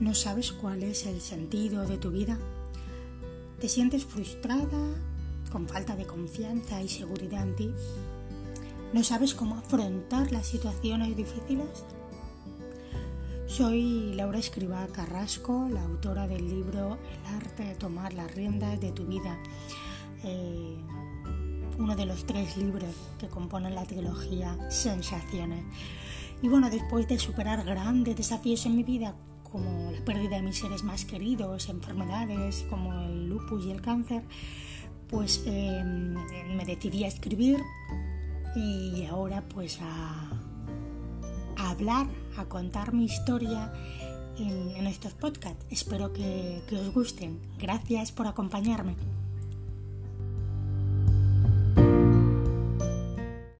¿No sabes cuál es el sentido de tu vida? ¿Te sientes frustrada, con falta de confianza y seguridad en ti? ¿No sabes cómo afrontar las situaciones difíciles? Soy Laura Escribá Carrasco, la autora del libro El arte de tomar las riendas de tu vida, eh, uno de los tres libros que componen la trilogía Sensaciones. Y bueno, después de superar grandes desafíos en mi vida, como la pérdida de mis seres más queridos, enfermedades como el lupus y el cáncer, pues em, me decidí a escribir y ahora pues a, hablar, a contar mi historia en, estos podcasts. Espero que os gusten. Gracias por acompañarme.